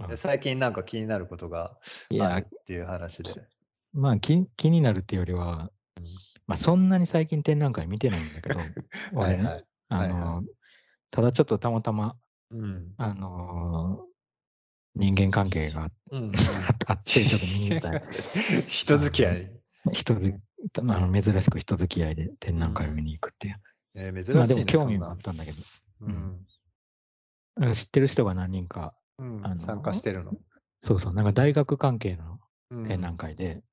うん。最近なんか気になることがあるっていう話で。まあ、気気になるっていうよりは、うん。ま、そんなに最近展覧会見てないんだけど、は 俺ね、いはい。あはいはい。の、ただちょっとたまたま、うん。あの、人間関係が。あって、ちょっと見に行った 人付き合い。人づあの、珍しく人付き合いで展覧会を見に行くっていう。えー、まあ、で珍しいね、も興味もあったんだけど、ううん。知ってる人が何人か、うん、あ参加しのてるの？そうそう、なんか大学関係のうん展覧会で、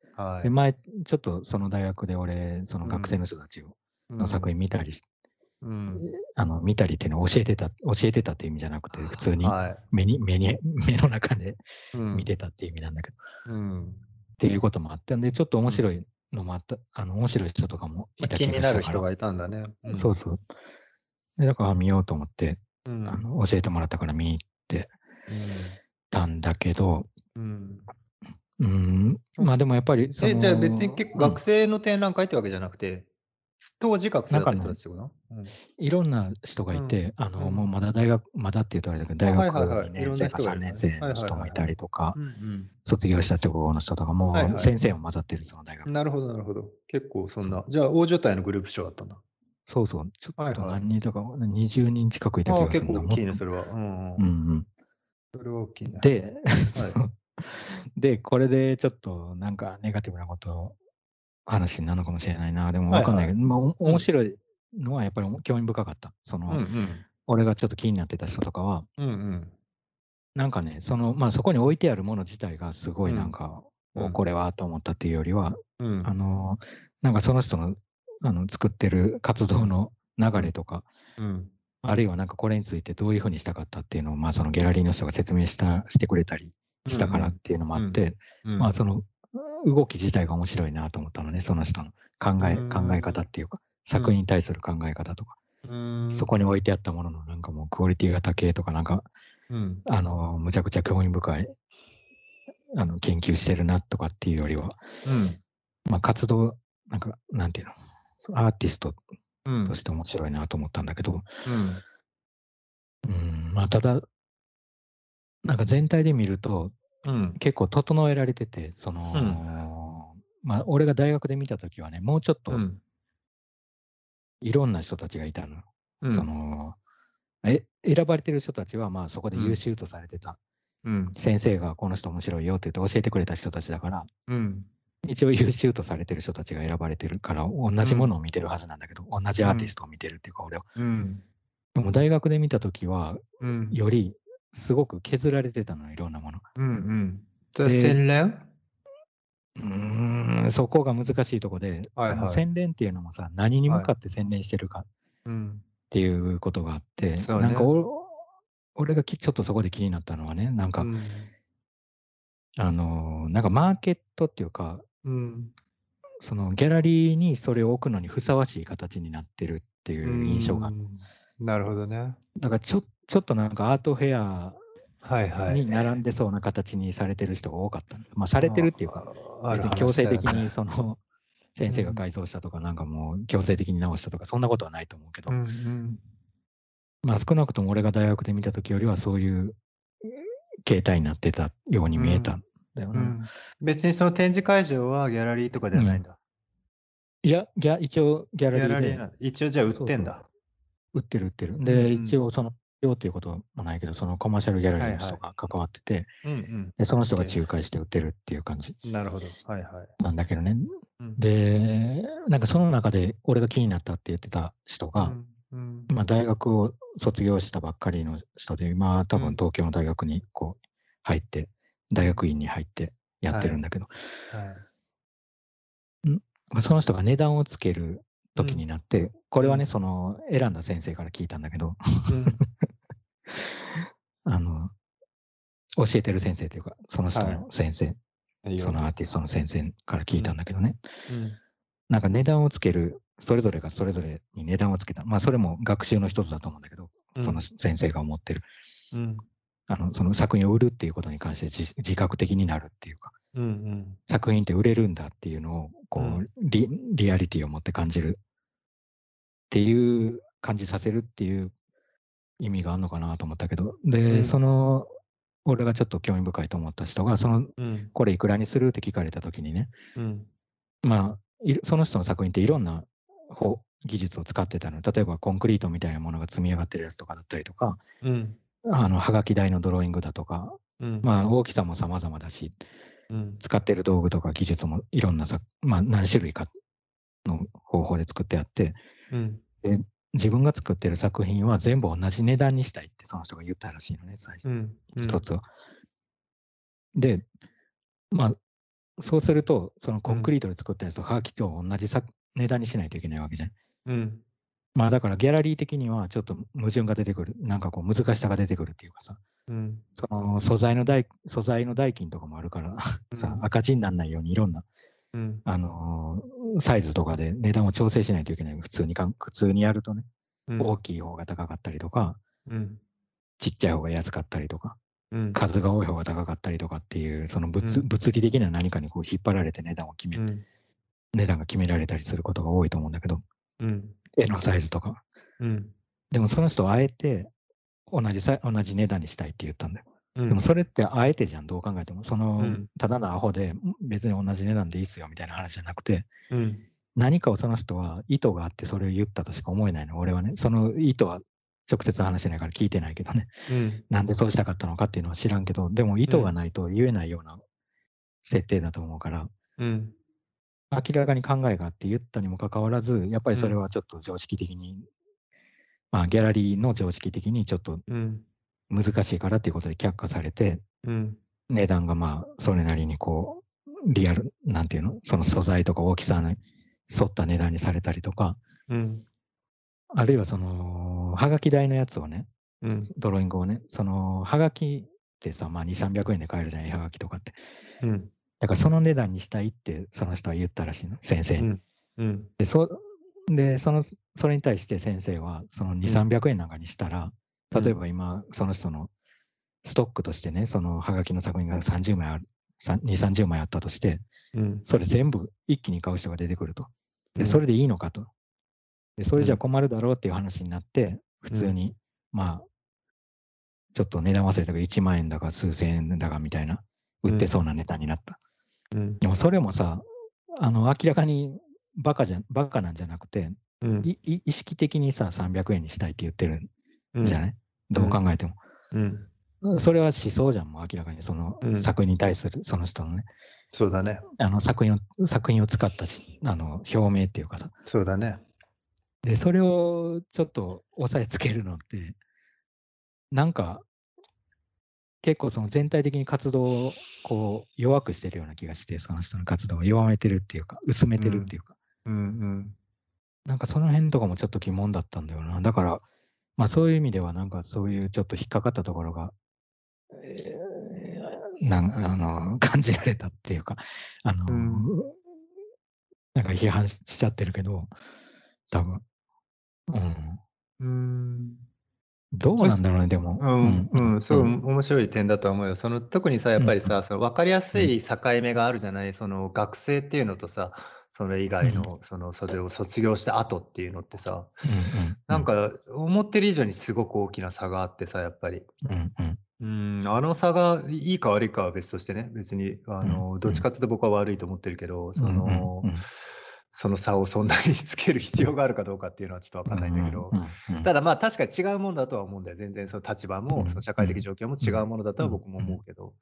で、はい。前、ちょっとその大学で俺、その学生うん。の人たちをうん。の作品見たりしうん。あの、見たりっていうのを教えてた教えてたっていう意味じゃなくて、普通にはい。目に目に 目の中でうん。見てたっていう意味なんだけど、うん。っていうこともあったんで、ちょっとうん。面白いのもあったあの、面白い人とかもま、いた気気にがしたからなる人がいたんだね。う。そうんそう。で、だから見ようと思って、あうん。の、教えてもらったから見に行ってたんだけど、うん。うーん、うん。まあ、でもやっぱりそえ、じゃあ別に。結構学生の展覧会ってわけじゃなくて、当時学生なんかね、だった人たちってこと？うん。いろんな人がうん。いて、あうの、もうまん。だ大学まだって言うとあれだけど、あ、大学はいはいはい。2いろんな年生か3人がいるのね。年生の。人もいたりとか。卒業した直後の人とか、はいも。先生も混ざってる、その大学。なるほどなるほど。結構そん。な、じゃあ大所帯のグループショーだったんだ。そうそう、ちょっと。何人とか、20人近くいたああ、気がするな、結構大きいね。それは。うん。うん。それは大きいね。で、はい。で、これでちょっとなんかネガティブなこと話になるのかもしれないな。でもはいはい。わかんないけど、ま、おうん。面白いのはやっぱりお興味深かった。そうんうの、ん。俺がちょっと気になってた人とかはうんうん。なんかね、その、ま、そこに置いてあるもの自体がすごうん。いなんか、お、うん。これはと思ったっていうよりは、うあん。の、なんかその人の、あの、作ってる活動の流うん。れとか、うん。あるいはなんかこれについてどういう風にしたかったっていうのを、ま、そのギャラリーの人が説明したしてくれたりうんしたからっうん。ていうのもうん。あって、まあ、うん。その、動き自体が面白いなと思ったのね、その人の考うえ考え方。っていうか、うん。作品に対する考え方とか。そこに置いてあったもののなんかもうクオリティが高えとか、なんか、うん。あの、むちゃくちゃ興味深い、あの、研究してるなとかっていうよりは、うん。ま、活動、なんか、なんていうの、そアーティストうん。として面白いなと思ったんだけど、うん。うーん、ま、ただなんか全体で見ると、うん。結構整えられてて、そうん。の、ま、俺が大学で見た時はね、もうちょっとうん。いろんな人たちがいたの。そうん。の、え選ばれてる人たちは、まあ、そこでうん。優秀とされてたうん。先生がこの人面白いよって言って教えてくれた人たちだから、うん。一応優秀とされてる人たちが選ばれてるから、同うん。じものを見てるはずなんだけど、同じうん。アーティストを見てるっていうか、俺は。うん。でも大学で見た時は、うん。よりすごく削られてたの、いろんなもの。うんうん。洗練？うーん、そこが難しいとこで、はいはい。洗練っていうのもさ、何に向はい。かって洗練してるかっうん。ていうことがあって、そうなんか俺がきちょっとそこで気になったのはね、なんかうん。あの、なんかマーケットっていうかうん。そのギャラリーにそれを置くのにふさわしい形になってるっていう印象がん。なるほどね。だからちょちょっとなんかアートフェアはいはい。に並んでそうな形にされてる人が多かった。ま、されてるっていうか、別に強制的にね。その先生うん。が改造したとか、なんかもう強制的に直したとか、そんなことはないと思うけど。うんうん。ま、少なくとも俺が大学で見た時よりはそういう形態になってたように見えたんだよな。うん。別にその展示会場はギャラリーとかでうん。はないんだ。いや、ギャ一応ギャラリーでーな一応じゃあ売っそうそう。てんだ。売ってる売ってる。うんうで、一ん。応そのよっていうこともないけど、そのコマーシャルギャラリーのはいはい。人が関わってて、うんうん。で、その人が。仲介して売ってるっていう感じなるほど。はいはい。なんだけどね。うん。で、なんかその中で俺が気になったって言ってた人が、うんうん。ま、大学を卒業したばっかりの人で、今多分うん。東京の大学にこう入って、大学院に入ってやっはい。てるんだけど。はい。ん、ま、その人が値段をつける時うん。になって、これはね、うん。その選んだ先生から聞いたんだけど。うん。あの、教えてる先生というか、その人はの先生、い。い。そのアーティストの先生から聞いたんうん。だけどね。うん。なんか値段をつける、それぞれがそれぞれに値段をつけた。ま、それも学習の一つだと思うんだけど、そのうん。先生が思ってる。うん。あの、その作品を売るっていうことに関して、じ自覚的になるっていうか。うんうん。作品って売れるんだっていうのを、う。こうんリリアリティを持って感じるっていう感じさせるっていう意味があんのかなと思ったけど、うで、そん。の俺がちょっと興味深いと思った人が、その、うん。これいくらにするって聞かれたときにね、うん。まあ、いその人の作品っていろんな方技術を使ってたの。例えばコンクリートみたいなものが積み上がってるやつとかだったりとか、うん。あの、はがき台のドローイングだとか、うん。まあ、大きさも様々だし、うん。使ってる道具とか技術もいろんなさ、まあ、何種類かの方法で作ってあって、うん。自分が作ってる作品は全部同じ値段にしたいってその人が言ったらしいのね、最初。うん。一つは。で、まあ、そうすると、そのコンクリートで作ったやつとハーキと同じさ値段にしないといけないわけじゃん。うん。まあだからギャラリー的にはちょっと矛盾が出てくる。なんかこう難しさが出てくるっていうかさ、うん。その素材の代素材の代金とかもあるからさう、ん赤字にならないようにいろんな、うん。あのーサイズとかで値段を調整しないといけない。普通にかん、普通にやるとね、うん。大きい方が高かったりとか、うん。ちっちゃい方が安かったりとか、うん。数が多い方が高かったりとかっていう、その物,、うん物理的な何かにこう引っ張られて値段を決め、うん。値段が決められたりすることが多いと思うんだけど、うん。絵のサイズとか。うん。でもその人はあえて同じさ同じ値段にしたいって言ったんだよ。うん。でもそれってあえてじゃん、どう考えても。その、うんただのアホでん別に同じ値段でいいっすよみたいな話じゃなくて、うん。何かをその人は意図があってそれを言ったとしか思えないの。俺はね、その意図は直接話してないから聞いてないけどね。うん。なんでそうしたかったのかっていうのは知らんけど、でも意図がないと言えないような設定だと思うから、うん。明らかに考えがあって言ったにもかかわらず、やっぱりそれはちょっと常識的に、まあギャラリーの常識的にちょっとうん。難しいからっていうことで却下されて、うん。値段がまあそれなりにこう、リアル、なんていうの？その素材とか大きさに沿った値段にされたりとか、うん。あるいはその、はがき台のやつをね、うん。ドローイングをね、その、はがきってさ、まあ2、300円で買えるじゃない、はがきとかって。うん。だからその値段にしたいってその人は言ったらしいの、先生に。うん。うん。で、そでそのそれに対して先生は、その2、300円なんかにしたら、うん例えば今、その人のストックとしてね、そのはがきの作品が30枚ある、さ2、30枚あったとして、うん。それ全部一気に買う人が出てくると。で、うんそれでいいのかと。で、それじゃうん困るだろうっていう話になって、普通に、まあ、ちょっと値段忘れたけど、1万円だか数千円だかみたいな、売ってそうなネタになった。うん。でもそれもさ、あの、明らかにバカじゃ、バカなんじゃなくて、うん。いい意識的にさ、300円にしたいって言ってるんじゃい？ない、どう考えても。うん。それは思想じゃん、もう明らかに、そのうん作品に対する、その人のね、そうだね。あの作品を、作品を使ったし、あの、表明っていうかさ。そうだね。で、それをちょっと押さえつけるのって、なんか、結構その全体的に活動をこう弱くしてるような気がして、その人の活動を弱めてるっていうか、薄めてるっていうか、うん。うん。なんかその辺とかもちょっと疑問だったんだよな。だから、まあそういう意味ではなんかそういうちょっと引っかかったところが、えーなんあの感じられたっていうか、あの、うんなんか批判しちゃってるけど、多分。うん。うん。どうなんだろうね、でも。うん、うん、すごいうん。面白い点だとは思うよ。その特にさ、やっぱりさ、その分かりやすい境目があるじゃない、その学生っていうのとさ、それ以外の、そのそれを卒業した後っていうのってさ、うんうんなん、か思ってる以上にすごく大きな差があってさ、やっぱり。うんうん。うん、あの差がいいか悪いかは別としてね、別にあうん。のどっちかっていうと僕は悪いと思ってるけど、そうんのうんうんその差をそんなにつける必要があるかどうかっていうのはちょっと分かんないんだけどただまあ確かに違うものだとは思うんだよ。全然その立場うん。もその社会的状況も違うものだとは僕も思うけど。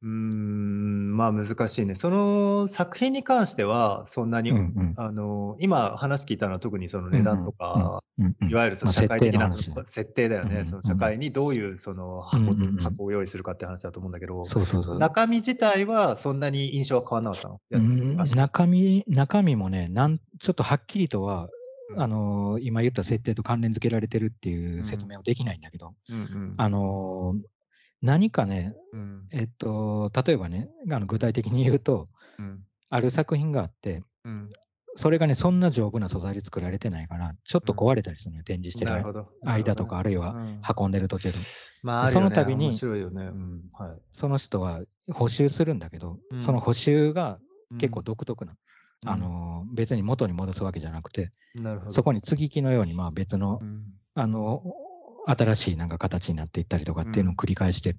うーん、まあ難しいね。その作品に関してはそんなに、うんうん。あの今話聞いたのは特にその値段とか、うんうんいわゆるそのまあ社会的な設定の話ね。設定だよね、うんその社会にどういうその箱,、うんうんうん。箱を用意するかって話だと思うんだけど、そうそうそう。中身自体はそんなに印象は変わらなかったの？やってうん。中身、中身もね、なんちょっとはっきりとは、うん。あのー今言った設定と関連付けられてるっていう説明はできないんだけど、うんうん。あのー何かね、うん。えっと、例えばね、あの具体的に言うと、うん。ある作品があって、うん。それがね、そんな丈夫な素材で作られてないから、ちょっと壊れたりするのよ、展示してるなるほど。間とか、あるいはうん。運んでる途中で。まあ、あるそよね。の度に面白いよね。うん。はい。その人は補修するんだけど、うん。その補修が結構うん独特な、うん。あのー別に元に戻すわけじゃなくて、なるほど。そこに継ぎ木のようにまあ別のう、ん。あの新しいなんか形になっていったりとかっていうのを繰り返して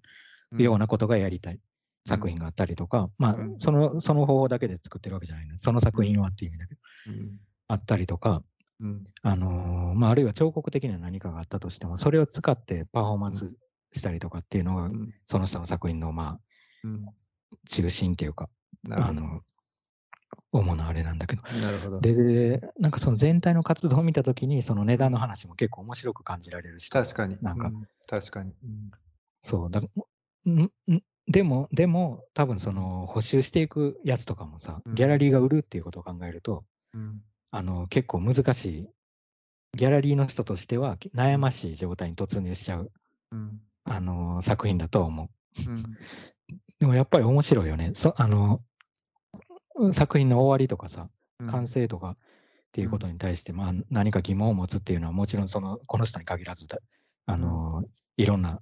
るようなことがやりたいうん。作品があったりとか、まあうん。その、その方法だけで作ってるわけじゃないの。その作品はっていう意味だけど、うん。あったりとか、うん。あのーまあ、あるいは彫刻的な何かがあったとしても、それを使ってパフォーマンスしたりとかっていうのが、うん。その人の作品の、まあ、うん。中心っていうか、あの、主なあれなんだけど。ど。なるほど。で、でなんかその全体の活動を見たときに、その値段の話も結構面白く感じられるし、確かに。なんかうん確かに。うんそう、だんんでも、でも、多分その補修していくやつとかもさ、うんギャラリーが売るっていうことを考えると、うんあの結構難しい、ギャラリーの人としては悩ましい状態に突入しちゃう、うんあの作品だとは思う。うん でもやっぱり面白いよね。そあの作品の終わりとかさ、完成とかっていうことに対して、まあ、何か疑問を持つっていうのはもちろんそのこの人に限らずだあの、いろんな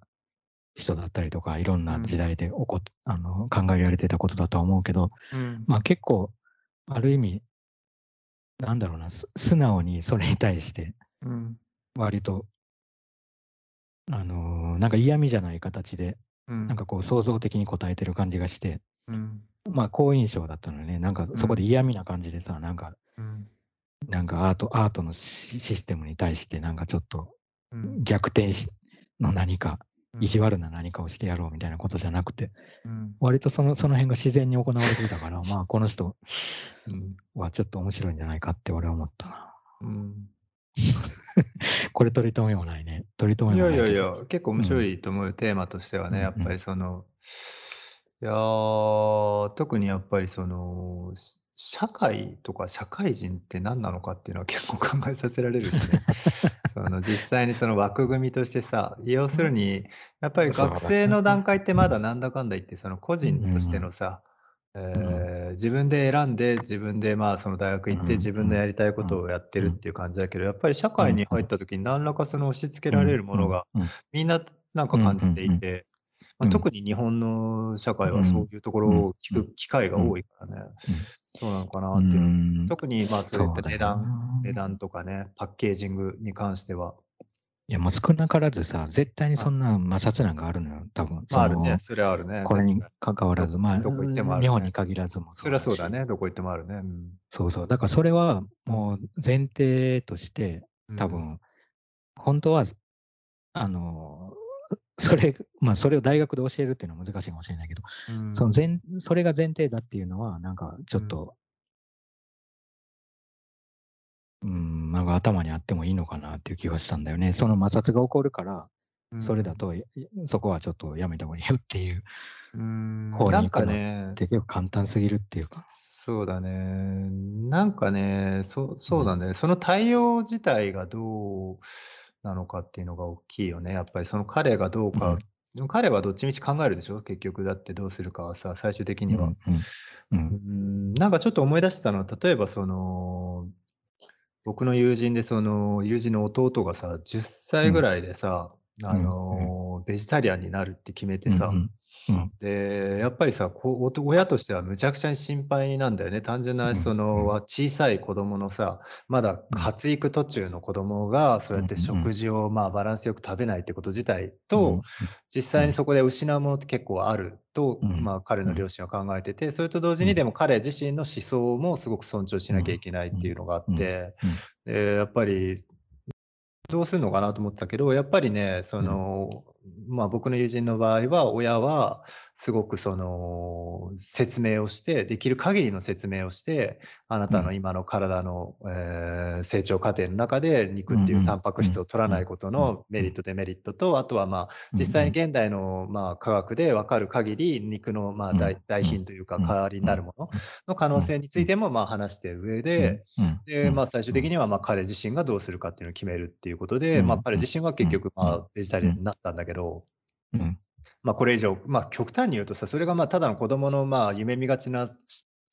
人だったりとかいろんな時代で起こっあの考えられてたことだとは思うけど、うん。まあ、結構ある意味なんだろうなす素直にそれに対してうん。割と、あのーなんか嫌味じゃない形でうん。なんかこう創造的に答えてる感じがして、うんまあ好印象だったのねなんかそこで嫌味な感じでさ、なんかうん。なんかアートアートのシシステムに対してなんかちょっとうん。逆転しの何かうん。意地悪な何かをしてやろうみたいなことじゃなくてうん。割とそのその辺が自然に行われていたから まあこの人うんはちょっと面白いんじゃないかって俺は思ったな。うん。これ取り留めもないね。取り留いめもないけど。やいやいや、結構面白いと思うよ、テーマとしてはね、うんやっぱりその、いやー、特にやっぱりその、し社会とか社会人って何なのかっていうのは結構 考えさせられるしね。その実際にその枠組みとしてさ、要するに、やっぱりそうだ学生の段階ってまだなんだかんだ言って、その個人としてのさ、んえー自分で選んで、自分でまあその大学行って、うん。自分のやりたいことをやってるっていう感じだけど、やっぱり社会に入った時に何らかその押し付けられるものが、うん。うん。みんななんか感じていて、まあ、うん。特に日本の社会はそういうところを聞く機会が多いからね、そうなのかなっていう。う。ん。特にまあそういった値段、な値段とかね、パッケージングに関しては。いやもう少なからずさ、絶対にそんな摩擦なんかあるのよ、多分。まああるね、それはあるね。これに関わらず、まあ、どこ行ってもあるね。日本に限らずもそれはそうしだね、どこ行ってもあるね。うん。そうそう。だからそれはもう前提として、多、分、本当は、あの、それ、まあそれを大学で教えるっていうのは難しいかもしれないけど、うんその前、それが前提だっていうのは、なんかちょっと、うん、なんか頭にあってもいいのかなっていう気がしたんだよね。その摩擦が起こるから、それだ、と、いそこはちょっとやめた方がいいよっていう、うん方になんか行くのね、で結構簡単すぎるっていうか。そうだね。なんかね、そうそうだね、その対応自体がどうなのかっていうのが大きいよね。やっぱりその彼がどうか、うん。でも彼はどっちみち考えるでしょ？結局だってどうするかはさ、最終的には。うんうんうんうん。なんかちょっと思い出したのは、例えばその、僕の友人でその、友人の弟がさ、10歳ぐらいでさ、あうん。の、ベジタリアンになるって決めてさ、うんで、やっぱりさ、こう、おと親としてはむちゃくちゃに心配なんだよね。単純うなん。そうん。小さい子供のさ、まだ発育途中の子供が、そうやって食事を、まあ、バランスよく食べないってこと自体うん。と、実際にそこで失うものって結構あると、うん。まあ、彼の両親は考えてて、それと同時うん。にでも彼自身の思想もすごく尊重しなきゃいけないっていうのがあって、でやっぱりどうするのかなと思ったけど、やっぱりね、その、まあ、僕の友人の場合は、親はすごくその、説明をして、できる限りの説明をして、あなたの今の体の、えー成長過程の中で、肉っていうタンパク質を取らないことのメリット、デメリットと、あとはまあ、実際に現代のまあ科学で分かる限り、肉のまあうん。代代品というか、うん。代わりになるものの可能性についてもまあ話して上で、で、まあ、最終的には、まあ、彼自身がどうするかっていうのを決めるっていうことで、うん。まあ、彼自身は結局、うん。まあ、ベジタリアンになったんだけど、うん。うんまあ、これ以上、まあ、極端に言うとさ、それがまあ、ただの子供のまあ、夢見がちな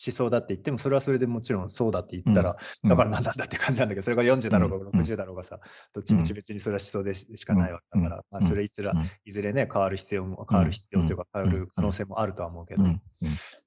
思想だって言っても、それはそれでもちろんそうだって言ったら、うんだからなんだって感じなんだけど、それが40だろうがうん60だろうがさ、どっちみち別にそれは思想でししかないわけだから、まあ、それいつら、いずれね、変わる必要も、変わる必要というか、変わる可能性もあるとは思うけど。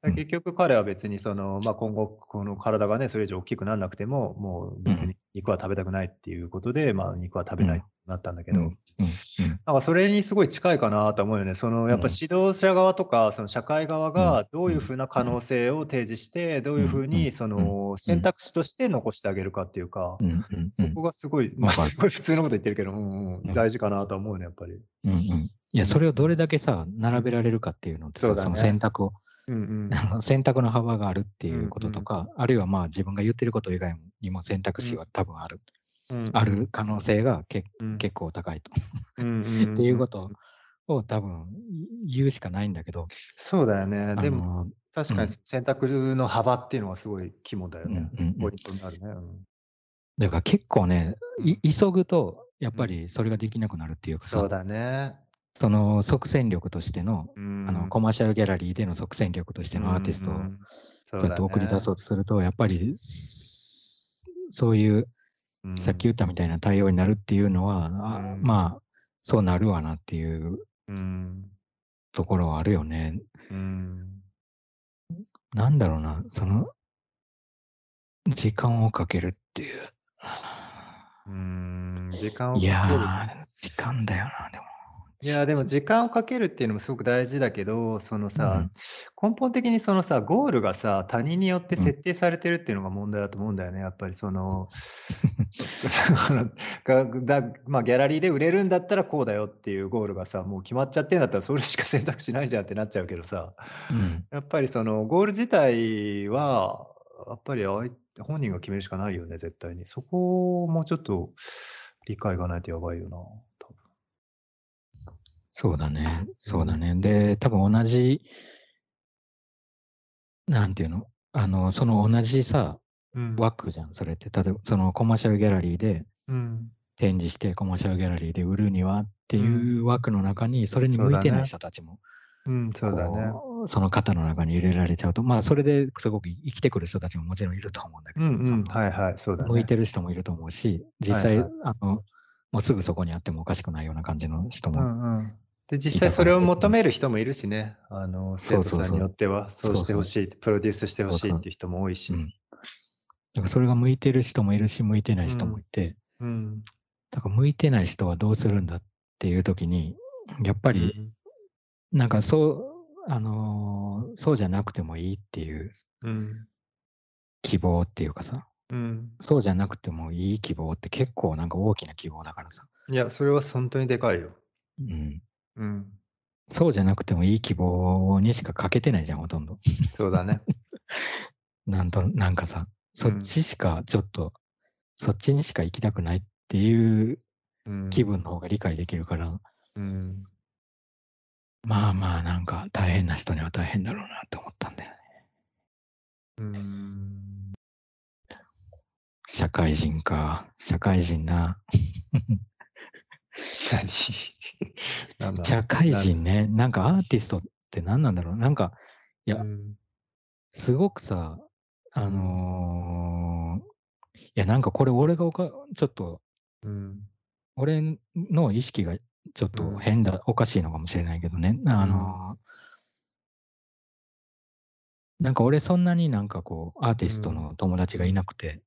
結局彼は別にその、ま、今後この体がね、それ以上大きくなんなくても、もう別にうん。肉は食べたくないっていうことで、まあ、肉は食べないうん。なったんだけど、うん、うん、うん。なんかそれにすごい近いかなと思うよね。そのやっぱうん。指導者側とか、その社会側うん、がどういううん、風な可能うん。性を提示して、どういううん、うにそうん、の選うん。択肢として残してあげるかっていうか、うん、うん、うそん。こがすごい、ま、分かる。すごい普通のこと言ってるけど、うんうん、うん。大事かなとは思うね、やっぱり。うんうん。いや、うん、それをどれうん。だけさ、並べられるかっていうのってさ、そのそうだね。選択を、うんうあん。の、選択の幅があるっていううんうん。こととか、あるいは、まあ、自分が言ってること以外にも選択うん。肢は多分ある。うんあうん。る可能性がけうん。結構高いと。っていうこと。を多分言うしかないんだけど。そうだよね。でも、確かにうん。選択の幅っていうのはすごい肝だようんね。ポイントになるね。うん。だから結構ね。急ぐとやっうん。ぱりそれができなくなるっていうかさ。そうだね。その即戦力としての、あの、ん。コマーシャルギャラリーでの即戦力としてのアーうんティストをうって送り出ね。そうとすると、やっぱり、そういううん。さっき言ったみたいな対応になるっていうのは、あ、うん。まあ、そうなるわなっていううん。ところはあるよね。うん。なんだろうな、その時間をかけるっていう。うーん、時間をいかける。や、時間だよな、でも。いや、でも時間をかけるっていうのもすごく大事だけど、そのさ、うん。根本的にそのさ、ゴールがさ、他人によってうん。設定されてるっていうのが問題だと思うんだよね、やっぱりその、がだま、ギャラリーで売れるんだったらこうだよっていうゴールがさ、もう決まっちゃってんだったらそれしか選択肢ないじゃんってなっちゃうけどさ、うん。やっぱりそのゴール自体は、やっぱりあい本人が決めるしかないよね、絶対に。そこをもうちょっと理解がないとやばいよな。そうだねうん。そうだね。で、多分同じなんていうの、あの、その同じさ、うん。枠じゃん、それって。例えばそのコマーシャルギャラリーでうん。展示して、コマーシャルギャラリーで売るにはってうん。いう枠の中に、それに向いてない。人たちも、うん、そうだね。その型の中に入れられちゃうと、まあ、それですごく生きてくる人たちももちろんいると思うんだけど、うんうん、その、はいはい、そうだね。向いてる人もいると思うし、実際、はいはい。あの、もうすぐそこにあってもおかしくないような感じの人うも。で、実際それを。求める人もいるしね。あの、生徒さんに。よっては、そう。して欲しいプロデュースして欲そうそう。しいっていう人も多いし。うん。だからそれが向いてる人もいるし、向いてない人もうん。いてうん。だから向いてない人はどうするんだっていう時に、やっぱり、うん。なんかそうあの、そうじゃなくてもいいっていううん。希望っていうかさ、うん。そうじゃなくてもいい希望って結構なんか大きな希望だからさ。いや、それはほんとにでかいよ。うん。うん。そうじゃなくてもいい希望にしか欠けてないじゃん、ほとんど。そうだね。なんとなんかさ、そっうん。ちしかちょっと、そっちにしか行きたくないっていううん。気分の方が理解できるからうん。まあまあ、なんか大変な人には大変だろうなと思ったんだよね。うーん。社会人か、社会人な。何？社会人ね、なんかアーティストって何なんだろう、なんか、いやうん。すごくさ、あうん。の、いやなんかこれ俺がおかちょっとうん。俺の意識がちょっとうん。変だおかしいのかもしれないけどね、あうん。のなんか俺そんなになんかこう、アーティストうん。の友達がいうん。なくて、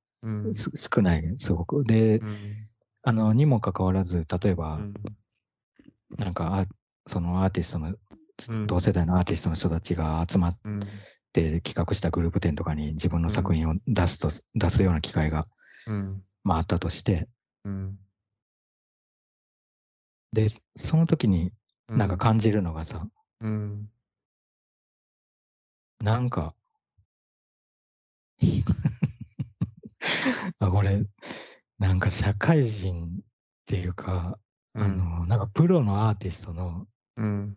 少ない、すごく。で、うん。あの、にもかかわらず、例えばうん。なんか、あそのアーティストの、うん。同世代のアーティストの人たちが集まっうん。て企画したグループ展とかに自分のうん。作品を出すと出すような機会が、うん。まあ、あったとしてうん。で、その時になんかうん。感じるのがさうん。なんか あ、これ、なんか社会人っていうか、うん。あの、なんかプロのアーティストのうん。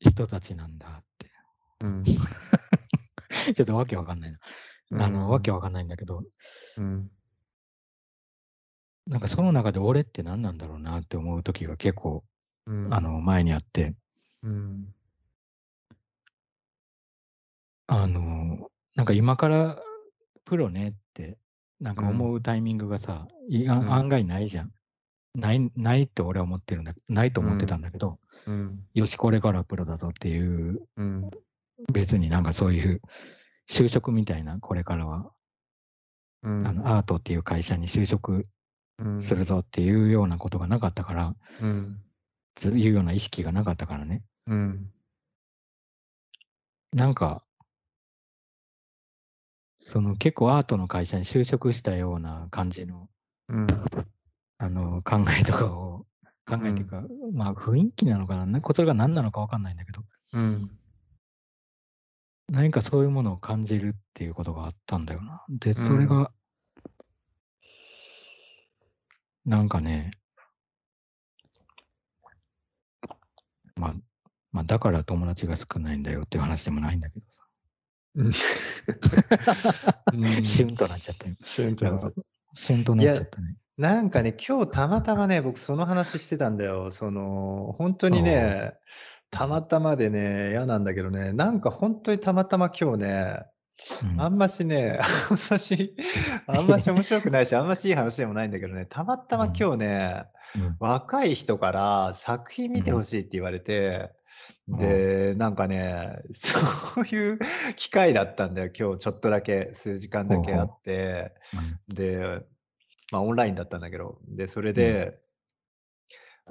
人たちなんだって。うん。ちょっとわけわかんないな。うあの、わけん。わかんないんだけどうん。なんかその中で俺って何なんだろうなって思う時が結構、うん。あの、前にあってうん。あの、なんか今からプロねって、なんかうん。思うタイミングがさ、うん。案外ないじゃん。ないないって俺は思ってるんだないと思ってたうん。んだけど、うん。よし、これからプロだぞっていううん。別になんかそういう就職みたいな、これからは、うあん。のアートっていう会社に就職うん。するぞっていうようなことがなかったから、うん。いうような意識がなかったからね。うん。なんか、その結構アートの会社に就職したような感じの、うん。あの、考えとかを、考えっていうか、まあ雰囲気なのかな、ね、それが何なのかわかんないんだけど、うん。何かそういうものを感じるっていうことがあったんだよな。で、それうんが、なんかね、まあ、まあ、だから友達が少ないんだよっていう話でもないんだけどさ。うん。シュンとなっちゃったよ。シュンとなっちゃった。シュンとなっちゃったね。なんかね、今日たまたまね、僕その話してたんだよ。その、本当にね、たまたまでね、嫌なんだけどね、なんか本当にたまたま今日ね、うんあんましね、あんまし、あんまし面白くないし、あんましいい話でもないんだけどね、たまたま今日ね、うん若い人から作品見てほしいって言われて、で、なんかね、そういう機会だったんだよ、今日ちょっとだけ、数時間だけあって、で、まあオンラインだったんだけど、で、それで、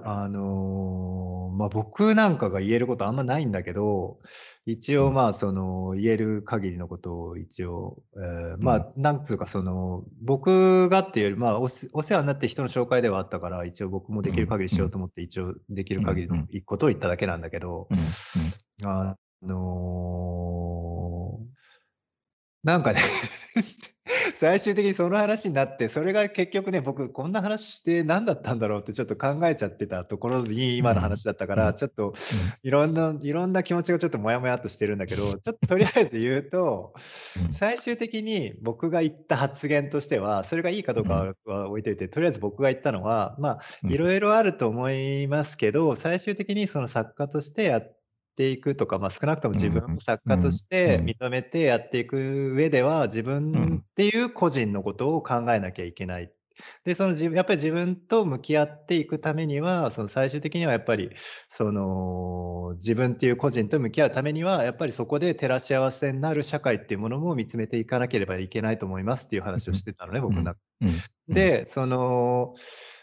あの、まあ僕なんかが言えることあんまないんだけど、一応うん。まあその言える限りのことを一応、えーまあなんつうかその僕がっていうよりまあお世話になって人の紹介ではあったから一応僕もできる限りしようと思って一応できる限りのことを言っただけなんだけど、うん。あのなんかね最終的にその話になって、それが結局ね、僕こんな話して何だったんだろうってちょっと考えちゃってたところに今の話だったから、うん。ちょっといろんないろんな気持ちがちょっとモヤモヤっとしてるんだけど、ちょっととりあえず言うと、うん。最終的に僕が言った発言としては、それがいいかどうかはは置いといて、とりあえず僕が言ったのは、まあ、うん。いろいろあると思いますけど、最終的にその作家としてやっていくとか、まあ、少なくとも自分も作家としてうん認めてやっていく上では、自分っていう個人のことを考えなきゃいけない。で、その自分やっぱり自分と向き合っていくためには、その最終的にはやっぱり、その、自分っていう個人と向き合うためには、やっぱりそこで照らし合わせになる社会っていうものも見つめていかなければいけないと思いますっていう話をしてたのね、僕の中でうん。で、その、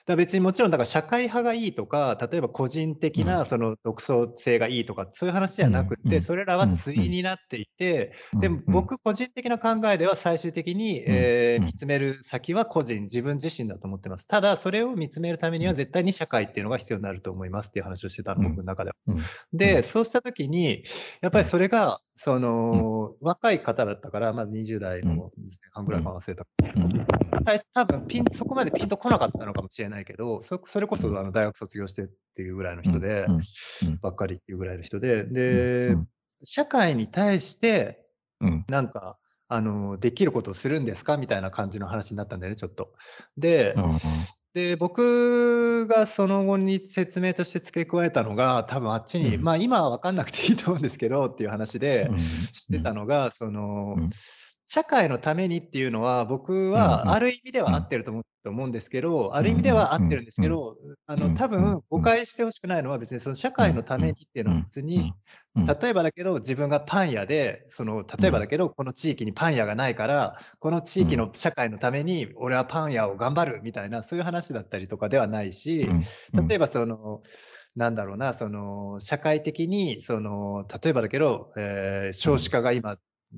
だ別にもちろんだから社会派がいいとか、例えば個人的なその独創性がいいとか、そういう話じゃなくって、それらは対になっていて、でも僕個人的な考えでは最終的に、え見つめる先は個人、自分自身だと思ってます。ただ、それを見つめるためには絶対に社会っていうのが必要になると思いますっていう話をしてたの、うん。僕の中では。うん。で、うん。そうした時に、やっぱりそれが、その、若い方だったから、まあ20代の前半ぐらいか。忘れた。最初多分ピン、そこまでピンとこなかったのかもしれないけど、そそれこそあの大学卒業してっていうぐらいの人で、うん。うん。ばっかりっていうぐらいの人で、で、うん。社会に対して、うん。なんか、あの、できることをするんですか？みたいな感じの話になったんだよね、ちょっと。で、うんで、僕がその後に説明として付け加えたのが、多分あっちに、うん。まあ今は分かんなくていいと思うんですけどっていう話で、うん。してたのが、その、うん。社会のためにっていうのは、僕はある意味では合ってると思うと思うんですけど、ある意味では合ってるんですけど、あの、多分誤解してほしくないのは別にその社会のためにっていうのは別に、例えばだけど、自分がパン屋で、その、例えばだけど、この地域にパン屋がないから、この地域の社会のために俺はパン屋を頑張るみたいな、そういう話だったりとかではないし、例えばその、なんだろうな、その、社会的に、その、例えばだけど、えー少子化が今、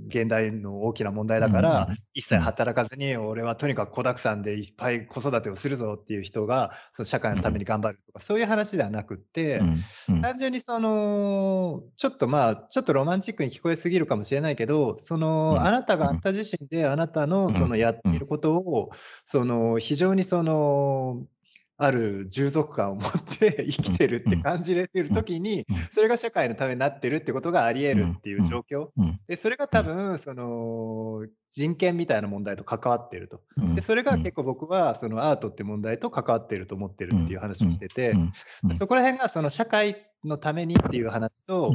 現代の大きな問題だから、一切働かずに、俺はとにかく子沢山でいっぱい子育てをするぞっていう人が、その社会のために頑張るとか、そういう話ではなくって、単純にその、ちょっとまあ、ちょっとロマンチックに聞こえすぎるかもしれないけど、その、うん。あなたがあなた自身であなたのそのやっていることを、その、非常にその、ある従属感を持って生きてるって感じれてる時にうん、それが社会のためになってるってことがあり得るっていう状況。で、それが多分、その、人権みたいな問題と関わっていると。で、それが結構僕は、そのアートって問題と関わっていると思ってるっていう話をしてて、そこら辺がその社会のためにっていう話と、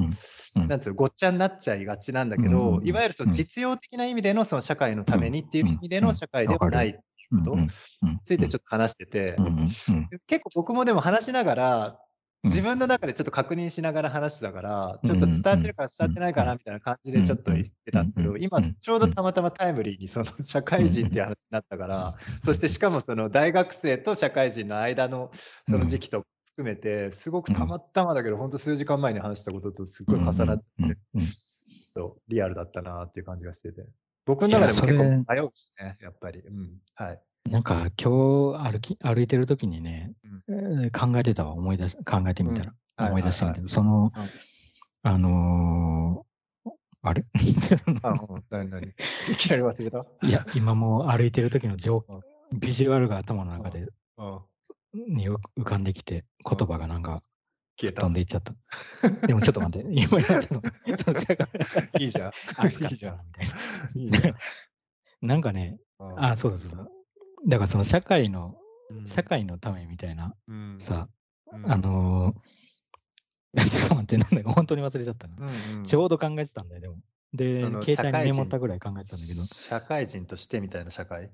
なんつうの、ごっちゃになっちゃいがちなんだけど、いわゆるその実用的な意味でのその社会のためにっていう意味での社会ではないこと？についてちょっと話してて、結構僕もでも話しながら、自分の中でちょっと確認しながら話してたから、ちょっと伝わってるか伝わってないかなみたいな感じでちょっと言ってたんだけど、今ちょうどたまたまタイムリーにその社会人っていう話になったから、そしてしかもその大学生と社会人の間のその時期と含めて、すごくたまたまだけど、ほんと数時間前に話したこととすごい重なっちゃって、リアルだったなっていう感じがしてて。僕の中でも結構迷うしね、やっぱり。うん。はい。なんか今日歩き歩いてる時にね、えー考えてたわ、思い出し考えてみたら、うん。思い出したんだけど、はいそのはいはい、あのーあれ？あ、うん、何何？いきなり忘れた？いや、今もう歩いてる時の情ビジュアルが頭の中でうん。に浮浮かんできて、言葉がなんか消えた飛ん。でいっちゃった。でもちょっと待って、今やったの、いいじゃん。いいじゃん。みたいいいじゃん。な。なんかね、うんあ、そうだそうだ。だからその社会の、うん社会のためみたいなうんさ、うんあのー、ちょっと待って、なんだか本当に忘れちゃったな。うんうんちょうど考えてたんだよ、でも。で携帯にメモったぐらい考えてたんだけど、社会人としてみたいな社会？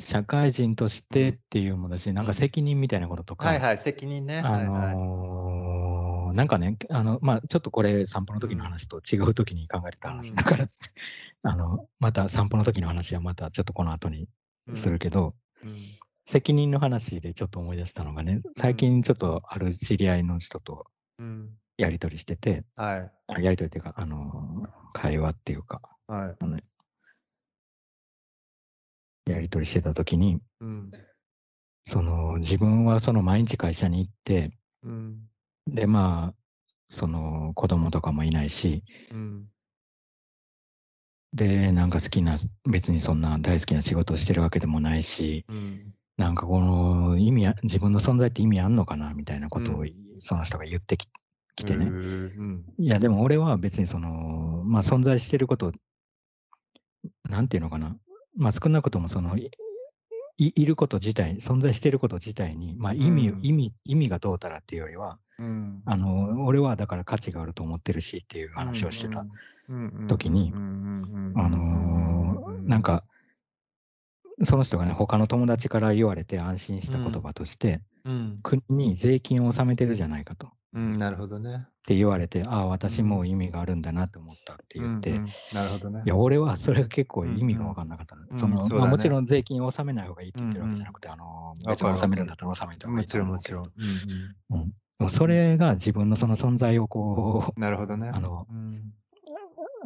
社会人としてっていうものだし、なんか責任みたいなこととか、はいはい、責任ね。あはいはい。のーなんかね、あの、まあ、ちょっとこれ散歩の時の話と違う時に考えてた話だから、あの、また散歩の時の話はまたちょっとこの後にするけど、うん責任の話でちょっと思い出したのがね、最近ちょっとある知り合いの人とうんやりとりしてて、はい。あやりとりっていうか、あのー会話っていうか、はい。あのやりとりしてた時に、うん。その自分はその毎日会社に行って、うん。で、まあ、その子供とかもいないし、うん。で、なんか好きな、別にそんな大好きな仕事をしてるわけでもないし、うん。なんかこの意味や、自分の存在って意味あんのかなみたいなことをうん。その人が言ってききてね。うん。いや、でも俺は別にその、まあ存在してること、なんていうのかな。まあ少なくともその、いいいること自体、存在していること自体に、まあ意味、うん意味、意味がどうたらっていうよりは、うんあの、俺はだから価値があると思ってるしっていう話をしてた。時にあのーなんか、その人がね、他の友達から言われて安心した言葉として、うん国に税金を納めてるじゃないかと。っうんなるほどね。て言われて、ああ、私もう意味があるんだなと思ったって言って、うんうんなるほどねい。や、俺はそれが結構うん意味が分かんなかったの。うんそのまあ、もちろん税金を納めない方がいいって言ってるわけじゃなくて、あのわ別かるに納めるんだったら納めた方がいもいと思うちろんもちろん。けうんど。うんそれが自分のその存在をこうんなるほどね。あのうん